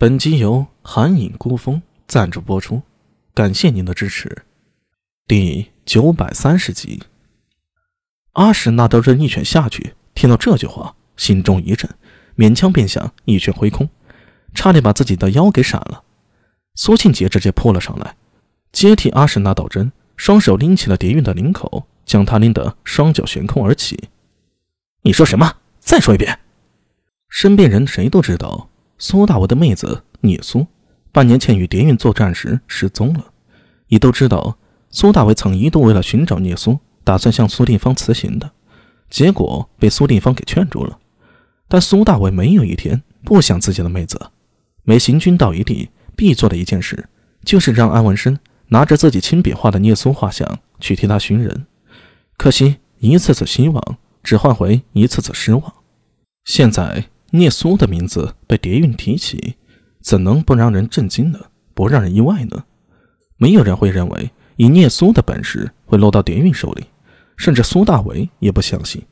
本集由寒影孤风赞助播出，感谢您的支持。第九百三十集，阿史那德真一拳下去，听到这句话，心中一震，勉强便想一拳挥空，差点把自己的腰给闪了。苏庆杰直接扑了上来，接替阿史那道真，双手拎起了蝶韵的领口，将她拎得双脚悬空而起。你说什么？再说一遍！身边人谁都知道。苏大伟的妹子聂苏，半年前与蝶韵作战时失踪了。也都知道，苏大伟曾一度为了寻找聂苏，打算向苏定方辞行的，结果被苏定方给劝住了。但苏大伟没有一天不想自己的妹子。每行军到一地，必做的一件事，就是让安文生拿着自己亲笔画的聂苏画像去替他寻人。可惜，一次次希望，只换回一次次失望。现在。聂苏的名字被蝶韵提起，怎能不让人震惊呢？不让人意外呢？没有人会认为以聂苏的本事会落到蝶韵手里，甚至苏大为也不相信，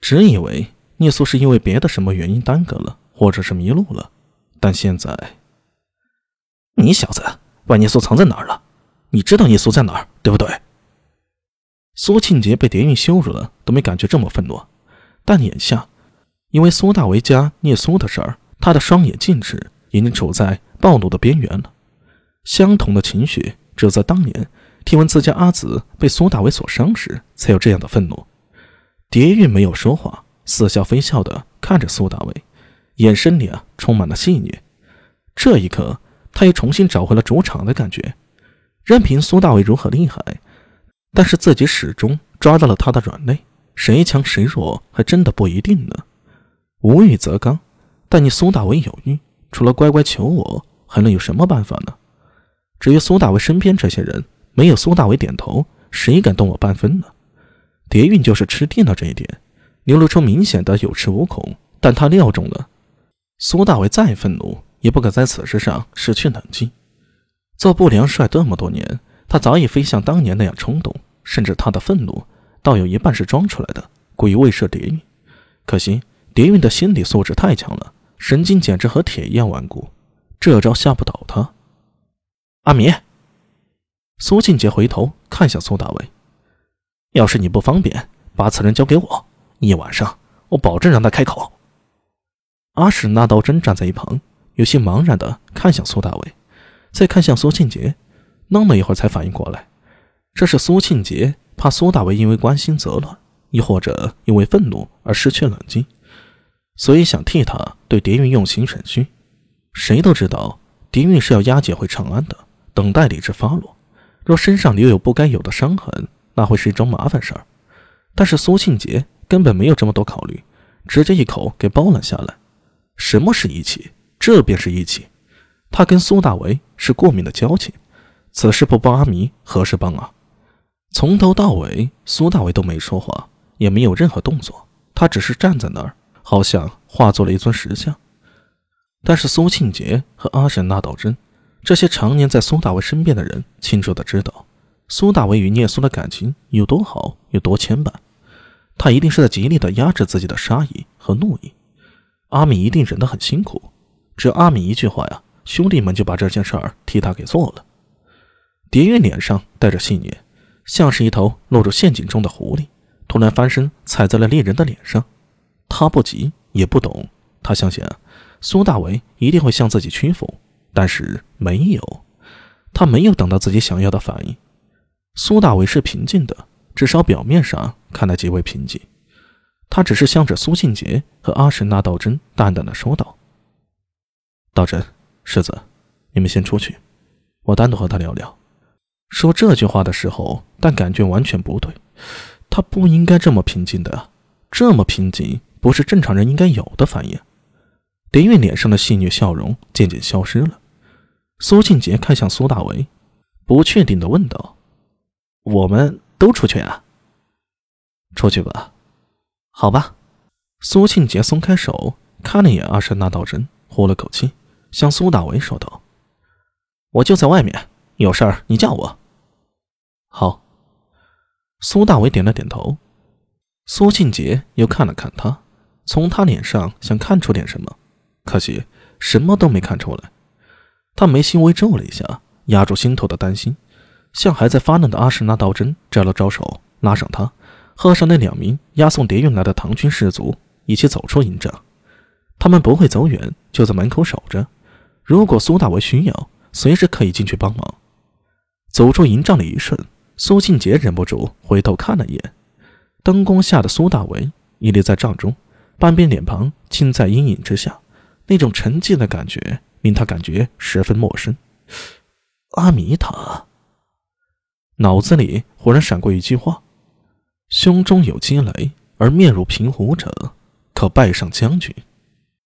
只以为聂苏是因为别的什么原因耽搁了，或者是迷路了。但现在，你小子把聂苏藏在哪儿了？你知道聂苏在哪儿，对不对？苏庆杰被蝶韵羞辱了，都没感觉这么愤怒，但眼下。因为苏大为家聂苏的事儿，他的双眼尽赤，已经处在暴怒的边缘了。相同的情绪，只有在当年听闻自家阿紫被苏大为所伤时，才有这样的愤怒。蝶韵没有说话，似笑非笑的看着苏大为，眼神里啊充满了戏谑。这一刻，他又重新找回了主场的感觉。任凭苏大为如何厉害，但是自己始终抓到了他的软肋，谁强谁弱还真的不一定呢。无欲则刚，但你苏大为有欲，除了乖乖求我，还能有什么办法呢？至于苏大为身边这些人，没有苏大为点头，谁敢动我半分呢？蝶韵就是吃定了这一点，流露出明显的有恃无恐。但他料中了，苏大为再愤怒，也不可在此事上失去冷静。做不良帅这么多年，他早已非像当年那样冲动，甚至他的愤怒，倒有一半是装出来的，故意威慑蝶韵。可惜。蝶韵的心理素质太强了，神经简直和铁一样顽固，这招吓不倒他。阿米，苏庆杰回头看向苏大伟，要是你不方便，把此人交给我，一晚上我保证让他开口。阿史那道真站在一旁，有些茫然的看向苏大伟，再看向苏庆杰，弄了一会儿才反应过来，这是苏庆杰怕苏大伟因为关心则乱，亦或者因为愤怒而失去冷静。所以想替他对蝶韵用刑审讯，谁都知道蝶韵是要押解回长安的，等待理智发落。若身上留有不该有的伤痕，那会是一桩麻烦事儿。但是苏庆杰根本没有这么多考虑，直接一口给包揽下来。什么是义气？这便是义气。他跟苏大为是过命的交情，此事不帮阿弥，何时帮啊？从头到尾，苏大为都没说话，也没有任何动作，他只是站在那儿。好像化作了一尊石像，但是苏庆杰和阿沈那道真这些常年在苏大为身边的人清楚的知道，苏大为与聂苏的感情有多好，有多牵绊。他一定是在极力的压制自己的杀意和怒意。阿米一定忍得很辛苦，只要阿米一句话呀，兄弟们就把这件事儿替他给做了。蝶月脸上带着戏谑，像是一头落入陷阱中的狐狸，突然翻身踩在了猎人的脸上。他不急也不懂，他相信啊，苏大为一定会向自己屈服，但是没有，他没有等到自己想要的反应。苏大为是平静的，至少表面上看来极为平静。他只是向着苏庆杰和阿什那道真淡淡的说道：“道真，世子，你们先出去，我单独和他聊聊。”说这句话的时候，但感觉完全不对，他不应该这么平静的，这么平静。不是正常人应该有的反应。林韵脸上的戏谑笑容渐渐消失了。苏庆杰看向苏大为，不确定的问道：“我们都出去啊？”“出去吧。”“好吧。”苏庆杰松开手，看了一眼阿山那道真，呼了口气，向苏大为说道：“我就在外面，有事儿你叫我。”“好。”苏大为点了点头。苏庆杰又看了看他。从他脸上想看出点什么，可惜什么都没看出来。他眉心微皱了一下，压住心头的担心，向还在发愣的阿什纳道真招了招手，拉上他，和上那两名押送谍运来的唐军士卒一起走出营帐。他们不会走远，就在门口守着。如果苏大为需要，随时可以进去帮忙。走出营帐的一瞬，苏庆杰忍不住回头看了一眼，灯光下的苏大为屹立在帐中，半边脸庞浸在阴影之下，那种沉寂的感觉令他感觉十分陌生。阿弥塔，脑子里忽然闪过一句话：“胸中有积雷，而面如平湖者，可拜上将军。”